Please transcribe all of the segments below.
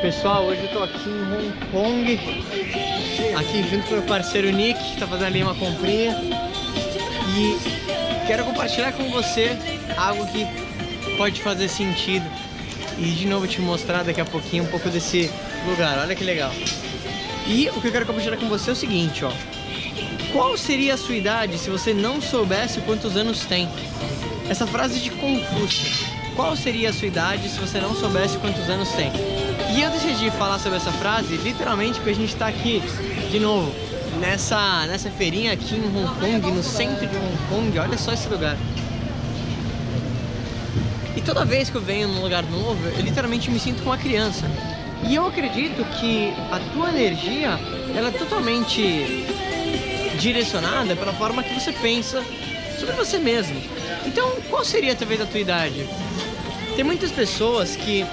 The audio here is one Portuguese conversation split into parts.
Pessoal, hoje eu tô aqui em Hong Kong, aqui junto com meu parceiro Nick, que tá fazendo ali uma comprinha. E quero compartilhar com você algo que pode fazer sentido. E de novo te mostrar daqui a pouquinho um pouco desse lugar, olha que legal. E o que eu quero compartilhar com você é o seguinte, ó. Qual seria a sua idade se você não soubesse quantos anos tem? Essa frase de Confúcio. Qual seria a sua idade se você não soubesse quantos anos tem? E eu decidi falar sobre essa frase literalmente porque a gente está aqui, de novo, nessa, nessa feirinha aqui em Hong Kong, no centro de Hong Kong. Olha só esse lugar. E toda vez que eu venho num lugar novo, eu literalmente me sinto como uma criança. E eu acredito que a tua energia, ela é totalmente direcionada pela forma que você pensa sobre você mesmo. Então, qual seria talvez a tua idade? Tem muitas pessoas que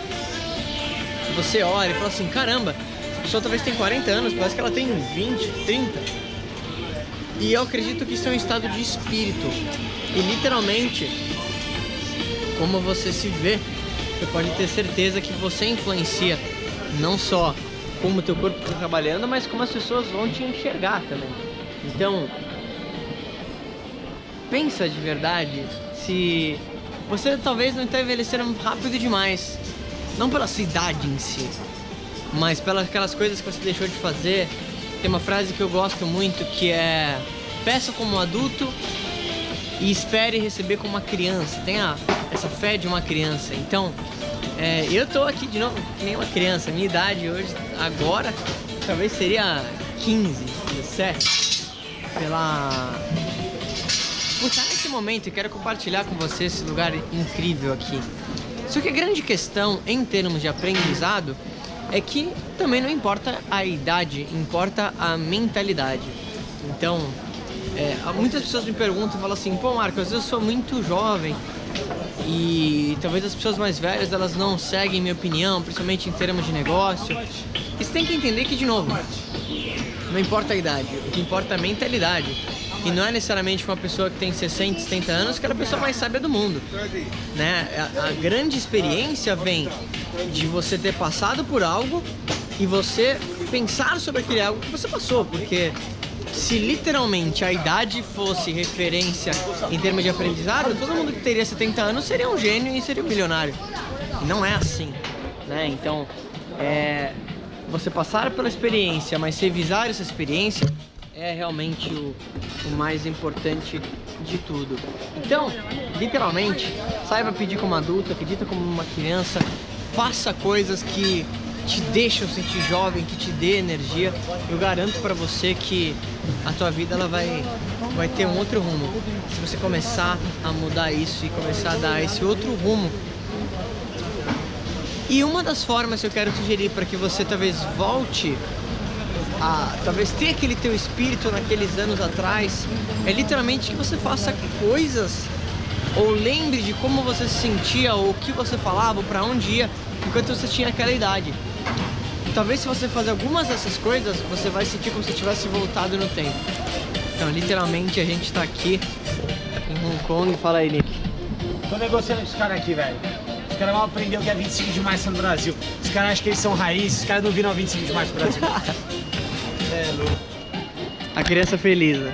você olha e fala assim, caramba, a pessoa talvez tem 40 anos, parece que ela tem 20, 30. E eu acredito que isso é um estado de espírito. E literalmente, como você se vê, você pode ter certeza que você influencia não só como o teu corpo está trabalhando, mas como as pessoas vão te enxergar também. Então, pensa de verdade se você talvez não está envelhecendo rápido demais. Não pela sua idade em si, mas pelas aquelas coisas que você deixou de fazer. Tem uma frase que eu gosto muito que é peça como adulto e espere receber como uma criança. Tenha essa fé de uma criança. Então, é, eu tô aqui de novo que nem uma criança. Minha idade hoje, agora, talvez seria 15, 17. Pela. Por estar nesse momento e quero compartilhar com você esse lugar incrível aqui. Só que a grande questão em termos de aprendizado é que também não importa a idade, importa a mentalidade. Então, é, muitas pessoas me perguntam, falam assim, pô Marcos, eu sou muito jovem e talvez as pessoas mais velhas elas não seguem minha opinião, principalmente em termos de negócio. E você tem que entender que, de novo, não importa a idade, o que importa é a mentalidade. E não é necessariamente uma pessoa que tem 60, 70 anos que é a pessoa mais sábia do mundo. Né? A, a grande experiência vem de você ter passado por algo e você pensar sobre aquele algo que você passou, porque se literalmente a idade fosse referência em termos de aprendizado, todo mundo que teria 70 anos seria um gênio e seria um milionário. E não é assim, né? Então, é, você passar pela experiência, mas revisar essa experiência é realmente o, o, mais importante de tudo. Então, literalmente, saiba pedir como adulto, acredita como uma criança, faça coisas que te deixam sentir jovem, que te dê energia. Eu garanto para você que a tua vida ela vai, vai ter um outro rumo. Se você começar a mudar isso e começar a dar esse outro rumo. E uma das formas que eu quero sugerir para que você talvez volte a talvez ter aquele teu espírito naqueles anos atrás é literalmente que você faça coisas ou lembre de como você se sentia ou o que você falava, para onde ia enquanto você tinha aquela idade. Talvez se você fazer algumas dessas coisas, você vai sentir como se tivesse voltado no tempo. Então, literalmente, a gente tá aqui em Hong Kong. Fala aí, Nick. Tô negociando com os caras aqui, velho. Os caras vão aprender o que é 25 de março no Brasil. Os caras acham que eles são raízes, os caras não viram 25 de março no Brasil. é louco. A criança feliz, né?